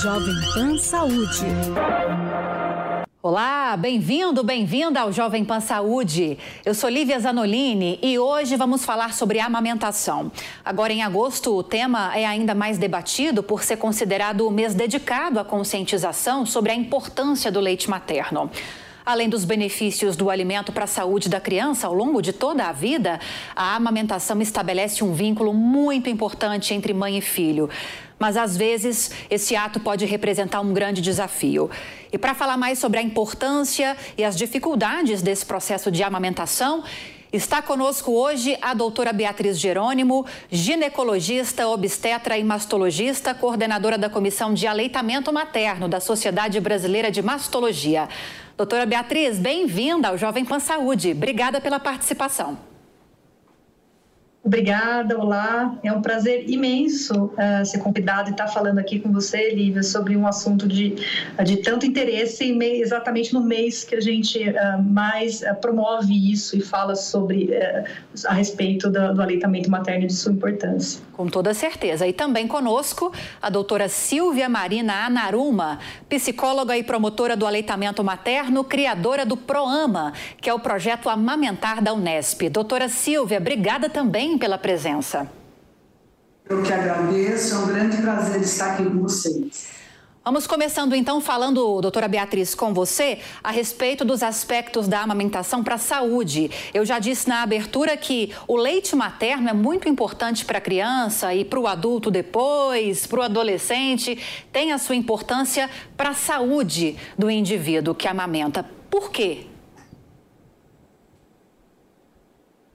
Jovem Pan Saúde. Olá, bem-vindo, bem-vinda ao Jovem Pan Saúde. Eu sou Lívia Zanolini e hoje vamos falar sobre amamentação. Agora, em agosto, o tema é ainda mais debatido por ser considerado o mês dedicado à conscientização sobre a importância do leite materno. Além dos benefícios do alimento para a saúde da criança ao longo de toda a vida, a amamentação estabelece um vínculo muito importante entre mãe e filho mas às vezes esse ato pode representar um grande desafio. E para falar mais sobre a importância e as dificuldades desse processo de amamentação, Está conosco hoje a doutora Beatriz Jerônimo, ginecologista, obstetra e mastologista, coordenadora da Comissão de Aleitamento Materno da Sociedade Brasileira de Mastologia. Doutora Beatriz, bem-vinda ao Jovem Pan Saúde. Obrigada pela participação. Obrigada, olá. É um prazer imenso uh, ser convidado e estar falando aqui com você, Lívia, sobre um assunto de, de tanto interesse, exatamente no mês que a gente uh, mais uh, promove isso e fala sobre a respeito do, do aleitamento materno e de sua importância. Com toda certeza. E também conosco a doutora Silvia Marina Anaruma, psicóloga e promotora do aleitamento materno, criadora do PROAMA, que é o projeto Amamentar da Unesp. Doutora Silvia, obrigada também pela presença. Eu que agradeço, é um grande prazer estar aqui com vocês. Vamos começando então falando, doutora Beatriz, com você a respeito dos aspectos da amamentação para a saúde. Eu já disse na abertura que o leite materno é muito importante para a criança e para o adulto depois, para o adolescente, tem a sua importância para a saúde do indivíduo que amamenta. Por quê?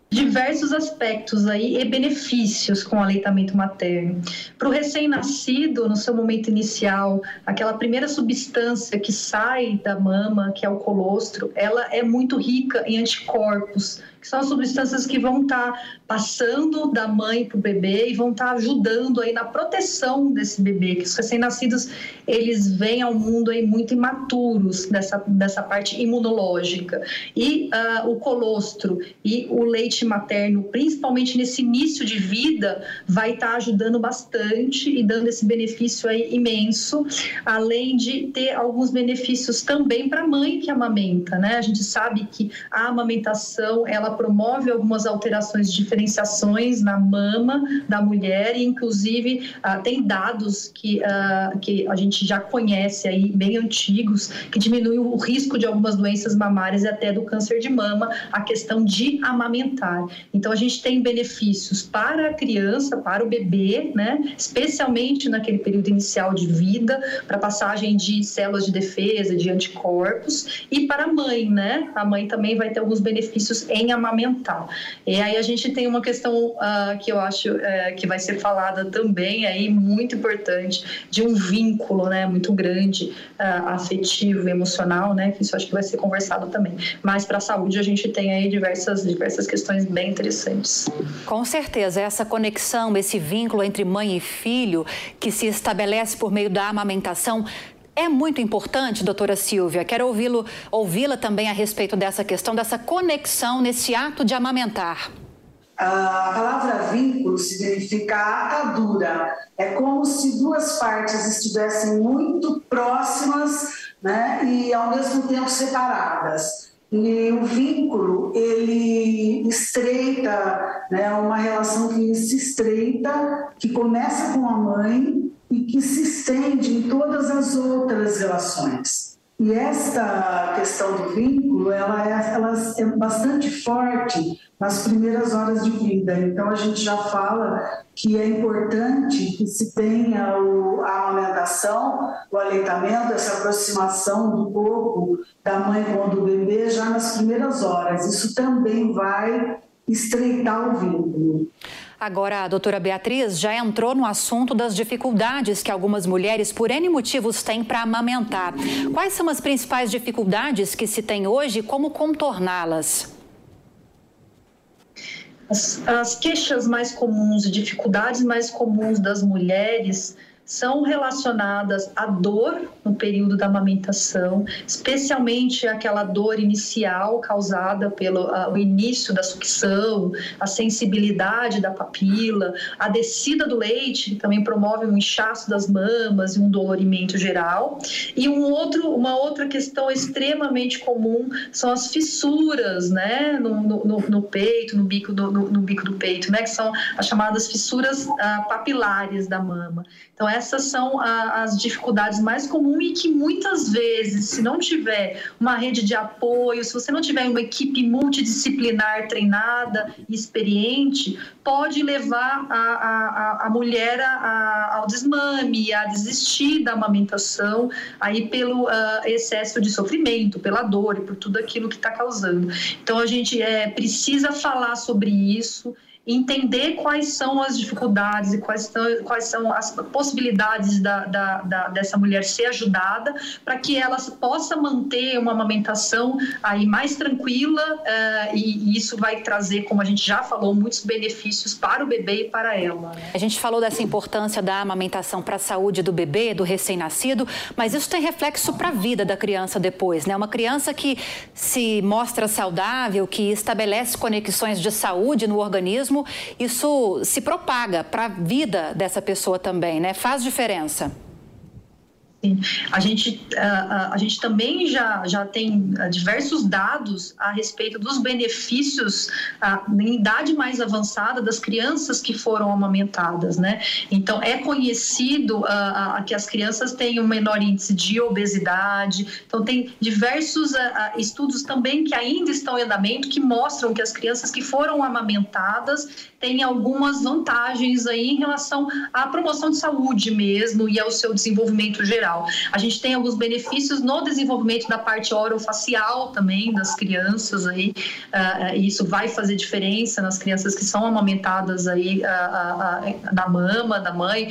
Diversos aspectos aí e benefícios com o aleitamento materno. Para o recém-nascido, no seu momento inicial, aquela primeira substância que sai da mama, que é o colostro, ela é muito rica em anticorpos, que são as substâncias que vão estar tá passando da mãe para o bebê e vão estar tá ajudando aí na proteção desse bebê, que os recém-nascidos, eles vêm ao mundo aí muito imaturos dessa, dessa parte imunológica. E uh, o colostro e o leite materno, principalmente nesse início de vida, vai estar tá ajudando bastante e dando esse benefício aí imenso, além de ter alguns benefícios também para a mãe que amamenta, né? A gente sabe que a amamentação, ela ela promove algumas alterações, diferenciações na mama da mulher e, inclusive, uh, tem dados que, uh, que a gente já conhece aí, bem antigos, que diminuem o risco de algumas doenças mamárias e até do câncer de mama, a questão de amamentar. Então, a gente tem benefícios para a criança, para o bebê, né? especialmente naquele período inicial de vida, para passagem de células de defesa, de anticorpos, e para a mãe, né? A mãe também vai ter alguns benefícios em amamentar. E aí a gente tem uma questão uh, que eu acho uh, que vai ser falada também aí muito importante de um vínculo, né, muito grande uh, afetivo, emocional, né, que isso acho que vai ser conversado também. Mas para a saúde a gente tem aí diversas diversas questões bem interessantes. Com certeza essa conexão, esse vínculo entre mãe e filho que se estabelece por meio da amamentação é muito importante, doutora Silvia. Quero ouvi-lo, ouvi-la também a respeito dessa questão, dessa conexão nesse ato de amamentar. A palavra vínculo significa atadura. É como se duas partes estivessem muito próximas né, e ao mesmo tempo separadas. E o vínculo, ele estreita, né, uma relação que se estreita, que começa com a mãe e que se estende em todas as outras relações. E esta questão do vínculo, ela é, ela é bastante forte nas primeiras horas de vida. Então, a gente já fala que é importante que se tenha o, a amamentação, o aleitamento, essa aproximação do corpo da mãe com o do bebê já nas primeiras horas. Isso também vai estreitar o vínculo. Agora, a doutora Beatriz já entrou no assunto das dificuldades que algumas mulheres, por N motivos, têm para amamentar. Quais são as principais dificuldades que se tem hoje e como contorná-las? As, as queixas mais comuns e dificuldades mais comuns das mulheres são relacionadas à dor no período da amamentação, especialmente aquela dor inicial causada pelo uh, o início da sucção, a sensibilidade da papila, a descida do leite, que também promove um inchaço das mamas e um dolorimento geral. E um outro, uma outra questão extremamente comum são as fissuras, né, no, no, no peito, no bico, do, no, no, bico do peito, né, que são as chamadas fissuras uh, papilares da mama. Então, essas são a, as dificuldades mais comuns e que muitas vezes, se não tiver uma rede de apoio, se você não tiver uma equipe multidisciplinar treinada e experiente, pode levar a, a, a mulher a, ao desmame, a desistir da amamentação, aí pelo uh, excesso de sofrimento, pela dor e por tudo aquilo que está causando. Então, a gente é, precisa falar sobre isso entender quais são as dificuldades e quais são, quais são as possibilidades da, da, da dessa mulher ser ajudada para que ela possa manter uma amamentação aí mais tranquila uh, e, e, isso vai trazer, como a gente já falou, muitos benefícios para o bebê e para ela. Né? A gente falou dessa importância da amamentação para a saúde do bebê, do recém-nascido, mas isso tem reflexo para a vida da criança depois, né? Uma criança que se mostra saudável, que estabelece conexões de saúde no organismo, isso se propaga para a vida dessa pessoa também, né? Faz diferença. Sim. A gente, a, a, gente também já, já tem ah, diversos dados a respeito dos benefícios a, em idade mais avançada das crianças que foram amamentadas, né? Então, é conhecido a, que as crianças têm um menor índice de obesidade. Então, tem diversos estudos também que ainda estão em andamento que mostram que as crianças que foram amamentadas têm algumas vantagens aí em relação à promoção de saúde mesmo e ao seu desenvolvimento geral. A gente tem alguns benefícios no desenvolvimento da parte orofacial também das crianças aí, uh, isso vai fazer diferença nas crianças que são amamentadas aí uh, uh, mama da mãe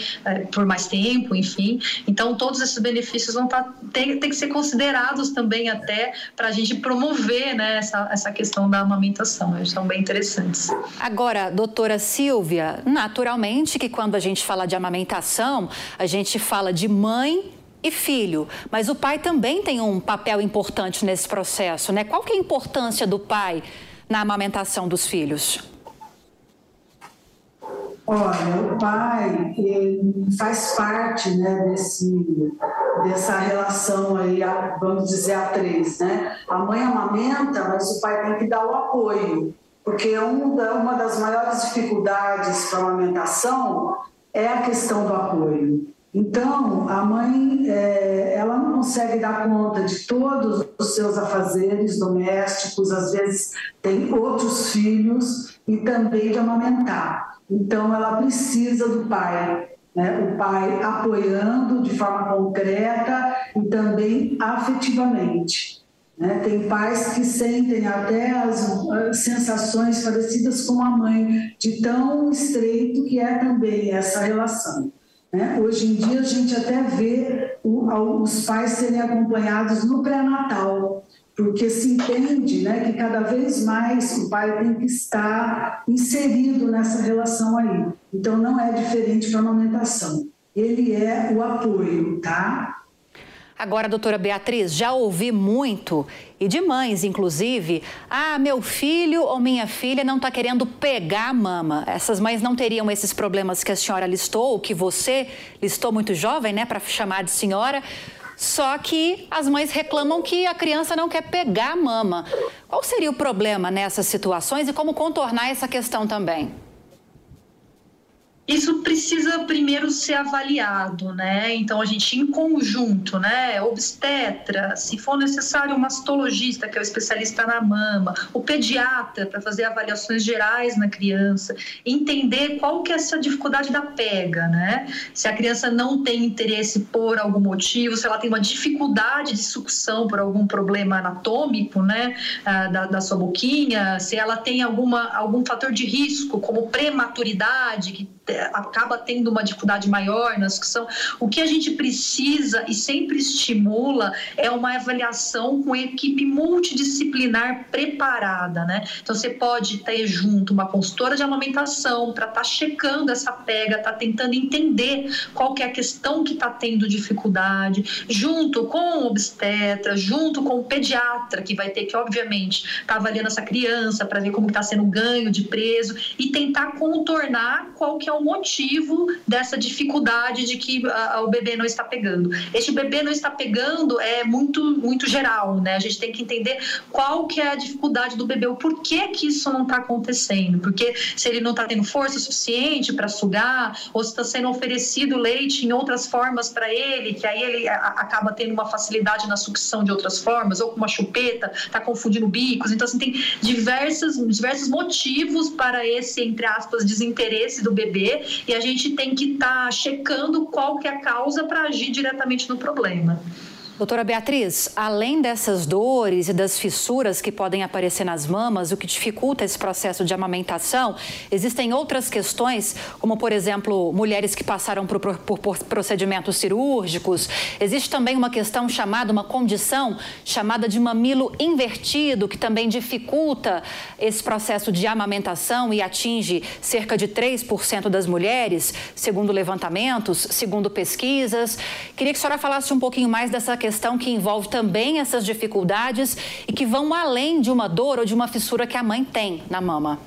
por mais tempo, enfim. Então, todos esses benefícios vão tá, tem que ser considerados também até para a gente promover né, essa, essa questão da amamentação. Eles são bem interessantes. Agora, doutora Silvia, naturalmente que quando a gente fala de amamentação, a gente fala de mãe e filho, mas o pai também tem um papel importante nesse processo, né? Qual que é a importância do pai na amamentação dos filhos? Olha, o pai faz parte né, desse, dessa relação aí, vamos dizer, a três, né? A mãe amamenta, mas o pai tem que dar o apoio, porque uma das maiores dificuldades para a amamentação é a questão do apoio. Então, a mãe, é, ela não consegue dar conta de todos os seus afazeres domésticos, às vezes tem outros filhos e também de amamentar. Então, ela precisa do pai, né? o pai apoiando de forma concreta e também afetivamente. Né? Tem pais que sentem até as, as sensações parecidas com a mãe, de tão estreito que é também essa relação. Né? Hoje em dia, a gente até vê o, os pais serem acompanhados no pré-natal, porque se entende né, que cada vez mais o pai tem que estar inserido nessa relação aí. Então, não é diferente para a amamentação. Ele é o apoio, tá? Agora, doutora Beatriz, já ouvi muito, e de mães, inclusive, ah, meu filho ou minha filha não está querendo pegar a mama. Essas mães não teriam esses problemas que a senhora listou, ou que você listou muito jovem, né, para chamar de senhora. Só que as mães reclamam que a criança não quer pegar a mama. Qual seria o problema nessas situações e como contornar essa questão também? Isso precisa primeiro ser avaliado, né? Então a gente em conjunto, né? Obstetra, se for necessário, o mastologista, que é o especialista na mama, o pediatra para fazer avaliações gerais na criança, entender qual que é essa dificuldade da pega, né? Se a criança não tem interesse por algum motivo, se ela tem uma dificuldade de sucção por algum problema anatômico, né? Ah, da, da sua boquinha, se ela tem alguma algum fator de risco, como prematuridade, que acaba tendo uma dificuldade maior na sucção. O que a gente precisa e sempre estimula é uma avaliação com equipe multidisciplinar preparada, né? Então você pode ter junto uma consultora de amamentação para estar tá checando essa pega, tá tentando entender qual que é a questão que está tendo dificuldade, junto com o obstetra, junto com o pediatra que vai ter que obviamente estar tá avaliando essa criança para ver como está sendo o ganho de preso e tentar contornar qual que é o motivo dessa dificuldade de que a, o bebê não está pegando. Este bebê não está pegando é muito muito geral, né? A gente tem que entender qual que é a dificuldade do bebê, o porquê que isso não está acontecendo, porque se ele não está tendo força suficiente para sugar ou se está sendo oferecido leite em outras formas para ele, que aí ele acaba tendo uma facilidade na sucção de outras formas, ou com uma chupeta, está confundindo bicos. Então, assim, tem diversos, diversos motivos para esse, entre aspas, desinteresse do bebê e a gente tem que estar tá checando qual que é a causa para agir diretamente no problema. Doutora Beatriz, além dessas dores e das fissuras que podem aparecer nas mamas, o que dificulta esse processo de amamentação, existem outras questões, como, por exemplo, mulheres que passaram por, por, por procedimentos cirúrgicos. Existe também uma questão chamada, uma condição chamada de mamilo invertido, que também dificulta esse processo de amamentação e atinge cerca de 3% das mulheres, segundo levantamentos, segundo pesquisas. Queria que a senhora falasse um pouquinho mais dessa questão questão que envolve também essas dificuldades e que vão além de uma dor ou de uma fissura que a mãe tem na mama.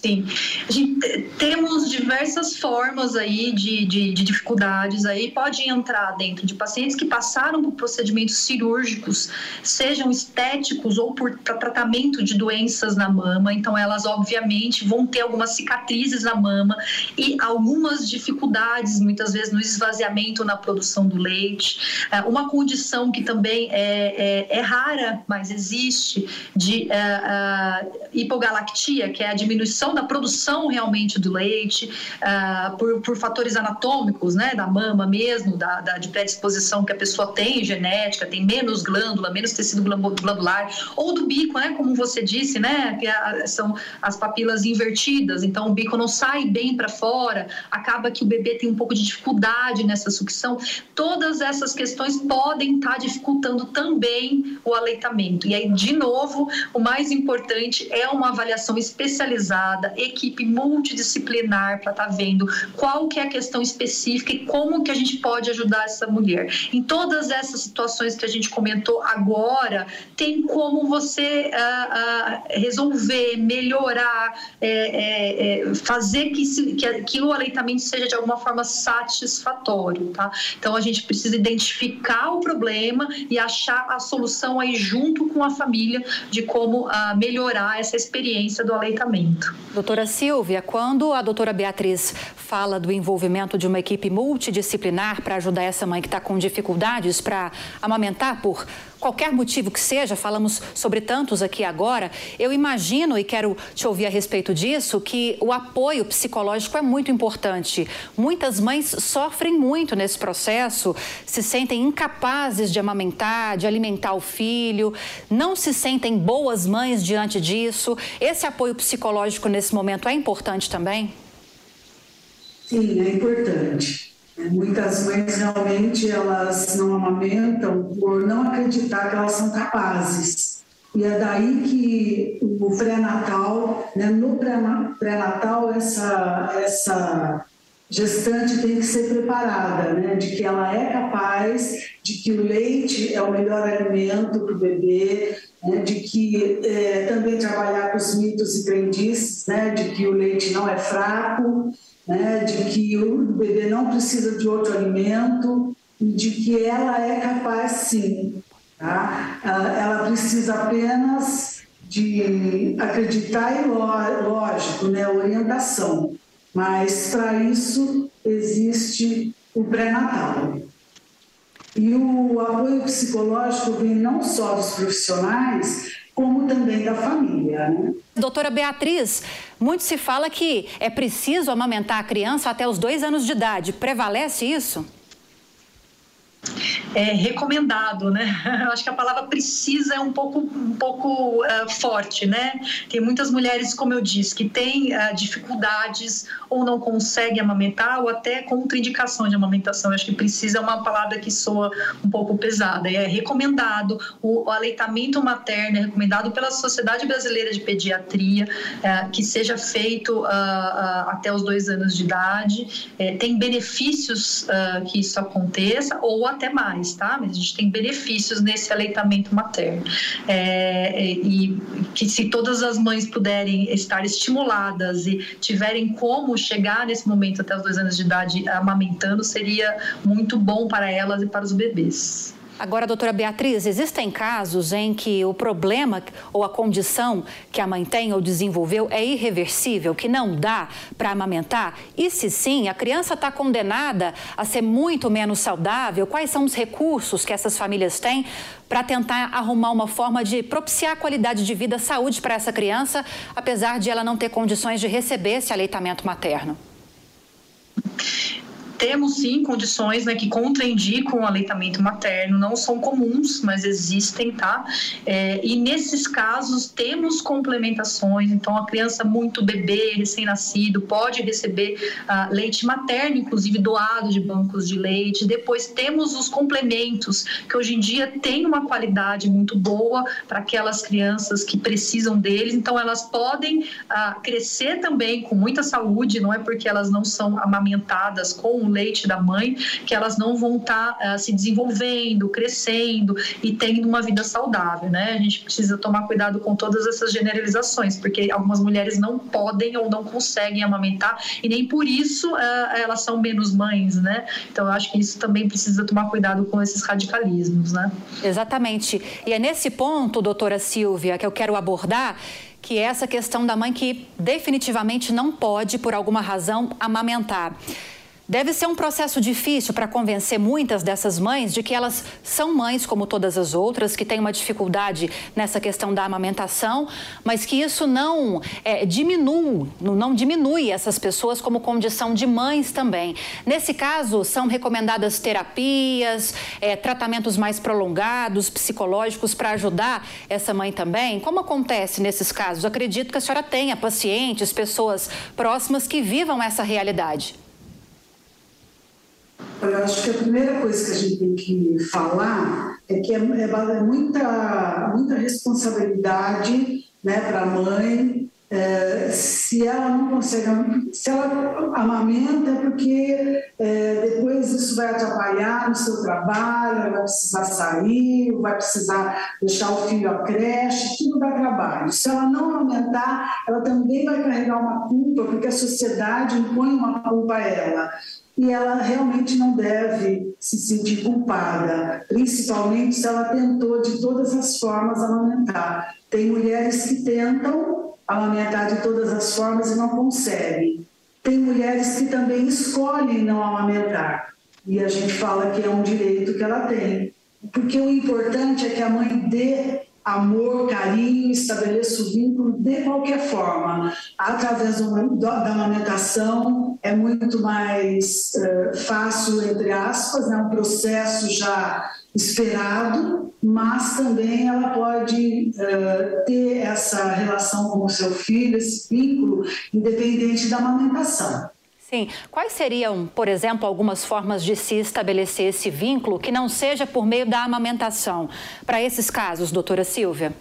Sim, gente, temos diversas formas aí de, de, de, dificuldades aí, pode entrar dentro de pacientes que passaram por procedimentos cirúrgicos, sejam estéticos ou por tratamento de doenças na mama, então elas obviamente vão ter algumas cicatrizes na mama e algumas dificuldades, muitas vezes no esvaziamento na produção do leite, é, uma condição que também é, é, é rara, mas existe, de uh, uh, hipogalactia, que é a diminuição da produção realmente do leite, uh, por, por, fatores anatômicos, né, da mama mesmo, da, da, de predisposição que a pessoa tem, genética, tem menos glândula, menos tecido glandular, ou do bico, né, como você disse, né, que a, são as papilas invertidas, então o bico não sai bem para fora, acaba que o bebê tem um pouco de dificuldade nessa sucção. Todas essas questões podem estar tá dificultando também o aleitamento. E aí, de novo, o mais importante é uma avaliação especializada equipe multidisciplinar para estar tá vendo qual que é a questão específica e como que a gente pode ajudar essa mulher. Em todas essas situações que a gente comentou agora, tem como você uh, uh, resolver, melhorar, é, é, é, fazer que, se, que, que, o aleitamento seja de alguma forma satisfatório, tá? Então a gente precisa identificar o problema e achar a solução aí junto com a família de como uh, melhorar essa experiência do aleitamento. Doutora Silvia, quando a doutora Beatriz fala do envolvimento de uma equipe multidisciplinar para ajudar essa mãe que está com dificuldades para amamentar por qualquer motivo que seja, falamos sobre tantos aqui agora, eu imagino e quero te ouvir a respeito disso que o apoio psicológico é muito importante. Muitas mães sofrem muito nesse processo, se sentem incapazes de amamentar, de alimentar o filho, não se sentem boas mães diante disso. Esse apoio psicológico nesse momento é importante também? Sim, é importante. Muitas mães realmente elas não amamentam por não acreditar que elas são capazes. E é daí que o pré-natal, né, no pré-natal, essa, essa gestante tem que ser preparada, né, de que ela é capaz, de que o leite é o melhor alimento para o bebê, né, de que é, também trabalhar com os mitos e crendices, né, de que o leite não é fraco, né, de que o bebê não precisa de outro alimento, de que ela é capaz sim. Tá? Ela precisa apenas de acreditar e, lógico, né, orientação. Mas para isso existe o pré-natal. E o apoio psicológico vem não só dos profissionais, como também da família. Né? Doutora Beatriz, muito se fala que é preciso amamentar a criança até os dois anos de idade. Prevalece isso? É, recomendado, né? Eu acho que a palavra precisa é um pouco, um pouco uh, forte, né? Tem muitas mulheres, como eu disse, que têm uh, dificuldades ou não conseguem amamentar ou até contraindicação de amamentação. Eu acho que precisa é uma palavra que soa um pouco pesada. É recomendado o, o aleitamento materno, é recomendado pela Sociedade Brasileira de Pediatria uh, que seja feito até os dois anos de idade. Tem benefícios que isso aconteça ou até mais, tá? Mas a gente tem benefícios nesse aleitamento materno. É, é, e que se todas as mães puderem estar estimuladas e tiverem como chegar nesse momento até os dois anos de idade amamentando, seria muito bom para elas e para os bebês. Agora, doutora Beatriz, existem casos em que o problema ou a condição que a mãe tem ou desenvolveu é irreversível, que não dá para amamentar? E se sim, a criança está condenada a ser muito menos saudável? Quais são os recursos que essas famílias têm para tentar arrumar uma forma de propiciar qualidade de vida, saúde para essa criança, apesar de ela não ter condições de receber esse aleitamento materno? Temos sim condições né, que contraindicam o aleitamento materno, não são comuns, mas existem, tá? É, e nesses casos temos complementações, então a criança muito bebê, recém-nascido, pode receber uh, leite materno, inclusive doado de bancos de leite. Depois temos os complementos, que hoje em dia têm uma qualidade muito boa para aquelas crianças que precisam deles, então elas podem uh, crescer também com muita saúde, não é porque elas não são amamentadas com leite da mãe, que elas não vão estar tá, uh, se desenvolvendo, crescendo e tendo uma vida saudável, né? A gente precisa tomar cuidado com todas essas generalizações, porque algumas mulheres não podem ou não conseguem amamentar e nem por isso uh, elas são menos mães, né? Então eu acho que isso também precisa tomar cuidado com esses radicalismos, né? Exatamente. E é nesse ponto, doutora Silvia, que eu quero abordar que é essa questão da mãe que definitivamente não pode, por alguma razão, amamentar. Deve ser um processo difícil para convencer muitas dessas mães de que elas são mães como todas as outras, que têm uma dificuldade nessa questão da amamentação, mas que isso não é, diminui, não diminui essas pessoas como condição de mães também. Nesse caso, são recomendadas terapias, é, tratamentos mais prolongados, psicológicos para ajudar essa mãe também. Como acontece nesses casos? Acredito que a senhora tenha pacientes, pessoas próximas que vivam essa realidade. Eu acho que a primeira coisa que a gente tem que falar é que é, é, é muita, muita responsabilidade né, para a mãe. É, se ela não consegue, se ela amamenta, é porque é, depois isso vai atrapalhar no seu trabalho, ela vai precisar sair, vai precisar deixar o filho à creche, tudo dá trabalho. Se ela não amamentar, ela também vai carregar uma culpa, porque a sociedade impõe uma culpa a ela e ela realmente não deve se sentir culpada, principalmente se ela tentou de todas as formas amamentar. Tem mulheres que tentam amamentar de todas as formas e não conseguem. Tem mulheres que também escolhem não amamentar. E a gente fala que é um direito que ela tem. Porque o importante é que a mãe dê amor, carinho, estabeleça o vínculo de qualquer forma. Através da amamentação é muito mais uh, fácil, entre aspas, é né? um processo já esperado, mas também ela pode uh, ter essa relação com o seu filho, esse vínculo, independente da amamentação. Sim. Quais seriam, por exemplo, algumas formas de se estabelecer esse vínculo que não seja por meio da amamentação? Para esses casos, doutora Silvia?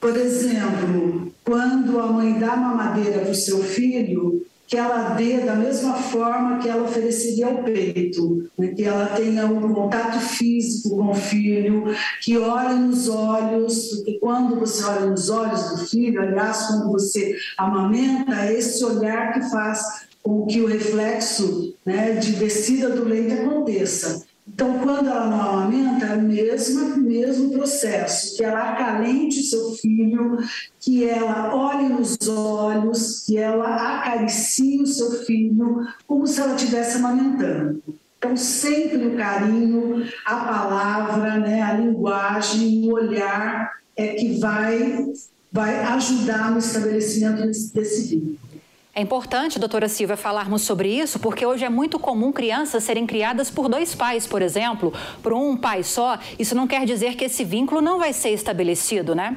Por exemplo, quando a mãe dá mamadeira para o seu filho, que ela dê da mesma forma que ela ofereceria ao peito, né? que ela tenha um contato físico com o filho, que olhe nos olhos, porque quando você olha nos olhos do filho, aliás, quando você amamenta, é esse olhar que faz com que o reflexo né, de descida do leite aconteça. Então, quando ela não amamenta, é o mesmo, mesmo processo, que ela acalente o seu filho, que ela olhe nos olhos, que ela acaricie o seu filho, como se ela estivesse amamentando. Então, sempre o carinho, a palavra, né, a linguagem, o olhar é que vai, vai ajudar no estabelecimento desse, desse vínculo. É importante, doutora Silvia, falarmos sobre isso, porque hoje é muito comum crianças serem criadas por dois pais, por exemplo, por um pai só. Isso não quer dizer que esse vínculo não vai ser estabelecido, né?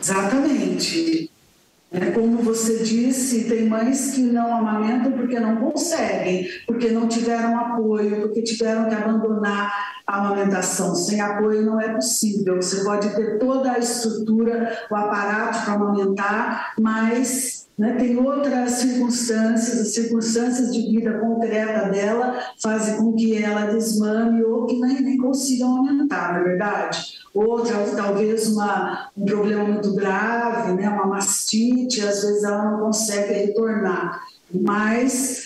Exatamente. É, como você disse, tem mães que não amamentam porque não conseguem, porque não tiveram apoio, porque tiveram que abandonar a amamentação. Sem apoio não é possível. Você pode ter toda a estrutura, o aparato para amamentar, mas né? Tem outras circunstâncias, as circunstâncias de vida concreta dela fazem com que ela desmame ou que nem, nem consiga aumentar, não é verdade? Outra, talvez uma, um problema muito grave, né? uma mastite, às vezes ela não consegue retornar. Mas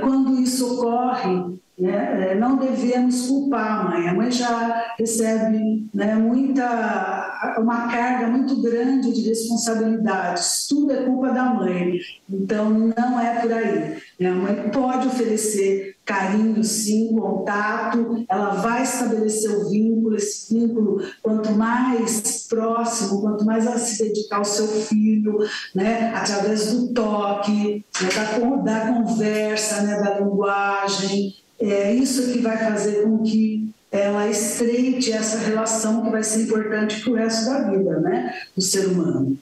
quando isso ocorre, né? É, não devemos culpar a mãe. A mãe já recebe né, muita, uma carga muito grande de responsabilidades. Tudo é culpa da mãe. Então, não é por aí. Né? A mãe pode oferecer carinho, sim, contato, ela vai estabelecer o vínculo. Esse vínculo, quanto mais próximo, quanto mais ela se dedicar ao seu filho, né, através do toque, né, da, da conversa, né, da linguagem, é isso que vai fazer com que ela estreite essa relação que vai ser importante para o resto da vida, né, do ser humano.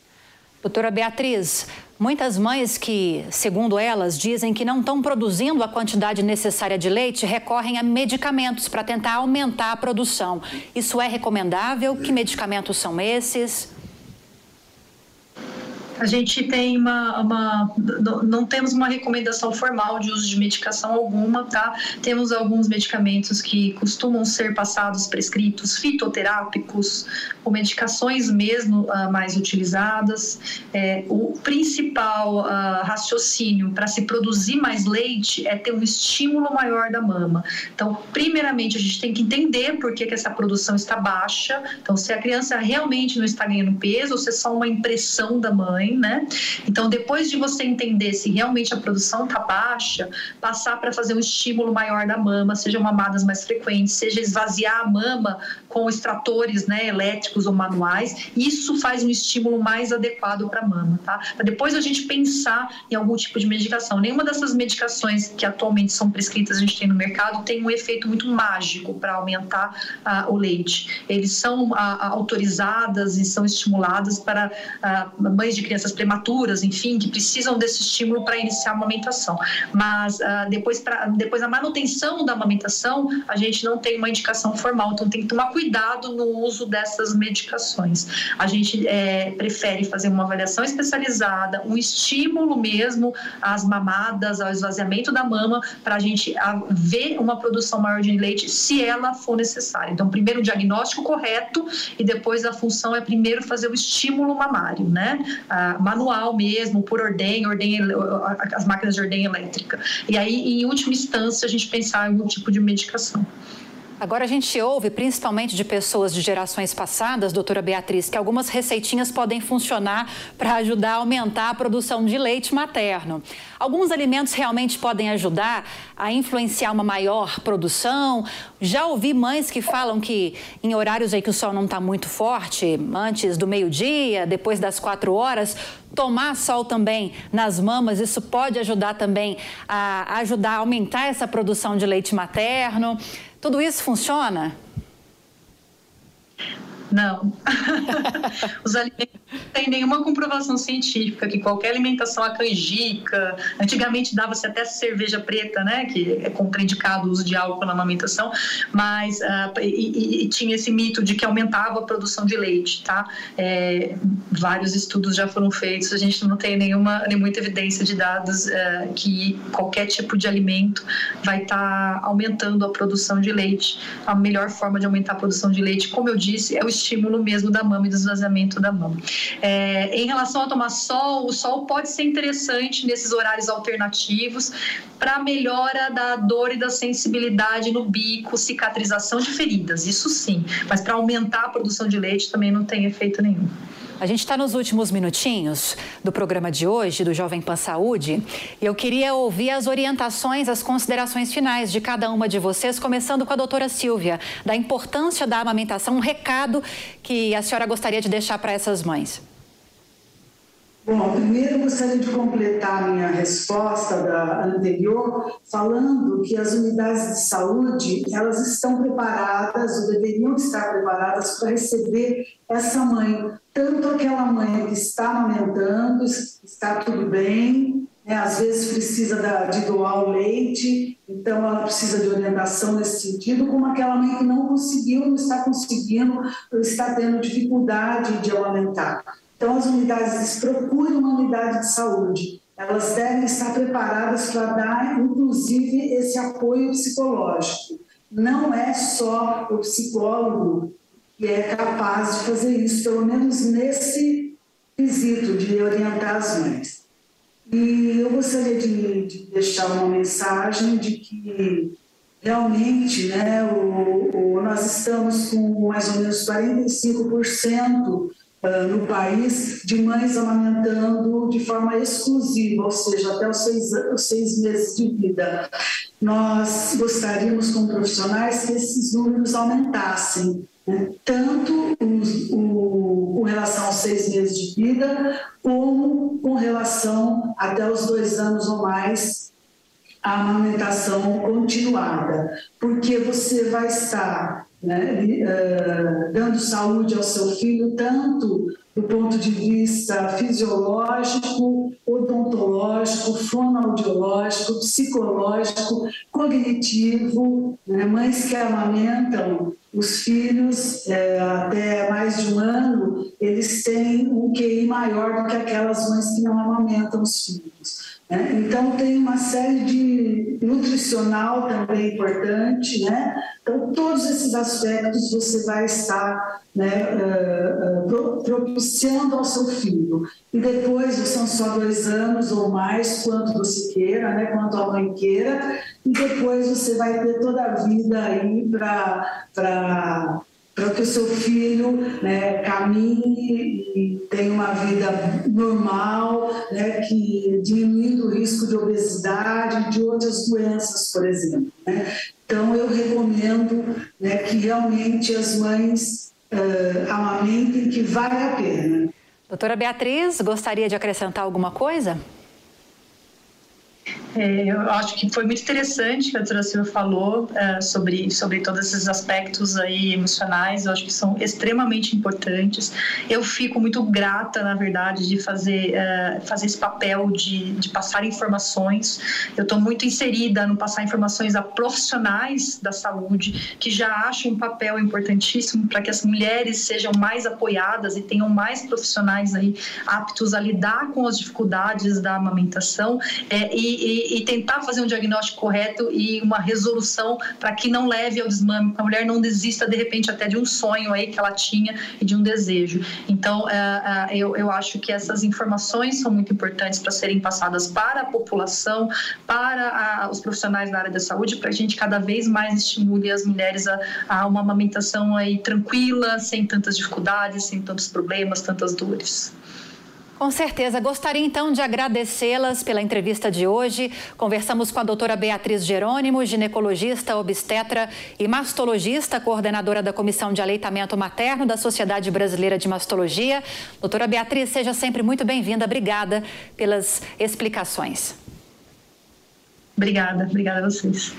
Doutora Beatriz, muitas mães que, segundo elas, dizem que não estão produzindo a quantidade necessária de leite recorrem a medicamentos para tentar aumentar a produção. Isso é recomendável? Que medicamentos são esses? A gente tem uma, uma, não temos uma recomendação formal de uso de medicação alguma, tá? Temos alguns medicamentos que costumam ser passados prescritos, fitoterápicos, ou medicações mesmo uh, mais utilizadas. É, o principal uh, raciocínio para se produzir mais leite é ter um estímulo maior da mama. Então, primeiramente, a gente tem que entender por que, que essa produção está baixa. Então, se a criança realmente não está ganhando peso, ou se é só uma impressão da mãe, né? Então, depois de você entender se realmente a produção está baixa, passar para fazer um estímulo maior da mama, seja mamadas mais frequentes, seja esvaziar a mama com extratores né, elétricos ou manuais, isso faz um estímulo mais adequado para a mama, tá? Pra depois a gente pensar em algum tipo de medicação. Nenhuma dessas medicações que atualmente são prescritas, a gente tem no mercado, tem um efeito muito mágico para aumentar uh, o leite. Eles são uh, autorizadas e são estimuladas para mães de crianças prematuras, enfim, que precisam desse estímulo para iniciar a amamentação. Mas depois, pra, depois a manutenção da amamentação, a gente não tem uma indicação formal, então tem que tomar cuidado no uso dessas medicações. A gente é, prefere fazer uma avaliação especializada, um estímulo mesmo às mamadas, ao esvaziamento da mama, para a gente ver uma produção maior de leite se ela for necessária. Então, primeiro o diagnóstico correto e depois a função é primeiro fazer o estímulo mamário, né? Manual mesmo, por ordem, ordem, as máquinas de ordem elétrica. E aí, em última instância, a gente pensar em algum tipo de medicação. Agora a gente ouve, principalmente de pessoas de gerações passadas, doutora Beatriz, que algumas receitinhas podem funcionar para ajudar a aumentar a produção de leite materno. Alguns alimentos realmente podem ajudar a influenciar uma maior produção. Já ouvi mães que falam que em horários aí que o sol não está muito forte, antes do meio-dia, depois das quatro horas, tomar sol também nas mamas, isso pode ajudar também a ajudar a aumentar essa produção de leite materno. Tudo isso funciona? Não. Os alimentos têm nenhuma comprovação científica que qualquer alimentação, a canjica, antigamente dava-se até cerveja preta, né, que é contraindicado o uso de álcool na amamentação, mas uh, e, e, tinha esse mito de que aumentava a produção de leite, tá? É, vários estudos já foram feitos, a gente não tem nenhuma, nem muita evidência de dados uh, que qualquer tipo de alimento vai estar tá aumentando a produção de leite. A melhor forma de aumentar a produção de leite, como eu disse, é o estímulo mesmo da mama e do esvaziamento da mama. É, em relação a tomar sol, o sol pode ser interessante nesses horários alternativos para melhora da dor e da sensibilidade no bico, cicatrização de feridas, isso sim. Mas para aumentar a produção de leite também não tem efeito nenhum. A gente está nos últimos minutinhos do programa de hoje, do Jovem Pan Saúde, e eu queria ouvir as orientações, as considerações finais de cada uma de vocês, começando com a doutora Silvia, da importância da amamentação, um recado que a senhora gostaria de deixar para essas mães. Bom, primeiro gostaria de completar minha resposta da anterior, falando que as unidades de saúde, elas estão preparadas, ou deveriam estar preparadas para receber essa mãe que está amamentando, está tudo bem, né? às vezes precisa de doar o leite, então ela precisa de orientação nesse sentido, como aquela mãe que não conseguiu, não está conseguindo, está tendo dificuldade de amamentar. Então, as unidades procuram uma unidade de saúde. Elas devem estar preparadas para dar, inclusive, esse apoio psicológico. Não é só o psicólogo que é capaz de fazer isso, pelo menos nesse quesito de orientar as mães. E eu gostaria de, de deixar uma mensagem de que realmente né, o, o, nós estamos com mais ou menos 45% uh, no país de mães amamentando de forma exclusiva, ou seja, até os seis, os seis meses de vida. Nós gostaríamos, como profissionais, que esses números aumentassem, né? tanto os, o, com relação aos seis meses de vida, como com relação até os dois anos ou mais a amamentação continuada, porque você vai estar né, uh, dando saúde ao seu filho, tanto do ponto de vista fisiológico, odontológico, fonoaudiológico, psicológico, cognitivo. Né? Mães que amamentam os filhos é, até mais de um ano, eles têm um QI maior do que aquelas mães que não amamentam os filhos. Né? Então, tem uma série de nutricional também importante, né? Então, todos esses aspectos você vai estar né, uh, propiciando ao seu filho. E depois, são só dois anos ou mais, quanto você queira, né, quanto a mãe queira, e depois você vai ter toda a vida aí para para que o seu filho né, caminhe e tenha uma vida normal, né, que diminuindo o risco de obesidade, de outras doenças, por exemplo. Né? Então, eu recomendo né, que realmente as mães uh, amamentem, que vale a pena. Doutora Beatriz, gostaria de acrescentar alguma coisa? É, eu acho que foi muito interessante que a doutora Silvia falou é, sobre, sobre todos esses aspectos aí emocionais, eu acho que são extremamente importantes. Eu fico muito grata, na verdade, de fazer, é, fazer esse papel de, de passar informações. Eu estou muito inserida no passar informações a profissionais da saúde, que já acham um papel importantíssimo para que as mulheres sejam mais apoiadas e tenham mais profissionais aí aptos a lidar com as dificuldades da amamentação é, e e, tentar fazer um diagnóstico correto e uma resolução para que não leve ao desmame, para a mulher não desista de repente até de um sonho aí que ela tinha e de um desejo. Então, é, é, eu, eu acho que essas informações são muito importantes para serem passadas para a população, para os profissionais da área da saúde, para a gente cada vez mais estimule as mulheres a, a uma amamentação aí tranquila, sem tantas dificuldades, sem tantos problemas, tantas dores. Com certeza. Gostaria então de agradecê-las pela entrevista de hoje. Conversamos com a doutora Beatriz Jerônimo, ginecologista, obstetra e mastologista, coordenadora da Comissão de Aleitamento Materno da Sociedade Brasileira de Mastologia. Doutora Beatriz, seja sempre muito bem-vinda. Obrigada pelas explicações. Obrigada, obrigada a vocês.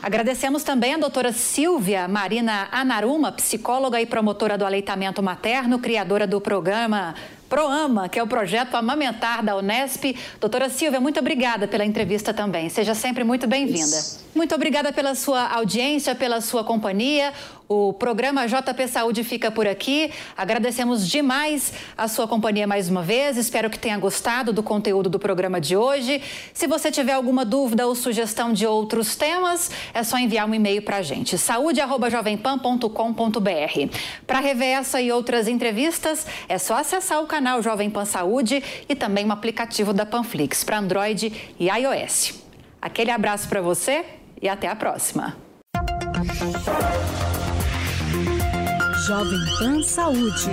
Agradecemos também a doutora Silvia Marina Anaruma, psicóloga e promotora do aleitamento materno, criadora do programa ProAma, que é o projeto Amamentar da Unesp. Doutora Silvia, muito obrigada pela entrevista também. Seja sempre muito bem-vinda. Muito obrigada pela sua audiência, pela sua companhia. O programa JP Saúde fica por aqui. Agradecemos demais a sua companhia mais uma vez. Espero que tenha gostado do conteúdo do programa de hoje. Se você tiver alguma dúvida ou sugestão de outros temas, é só enviar um e-mail para a gente, saúde.jovempan.com.br. Para rever essa e outras entrevistas, é só acessar o canal Jovem Pan Saúde e também o aplicativo da Panflix para Android e iOS. Aquele abraço para você e até a próxima. Jovem Pan Saúde.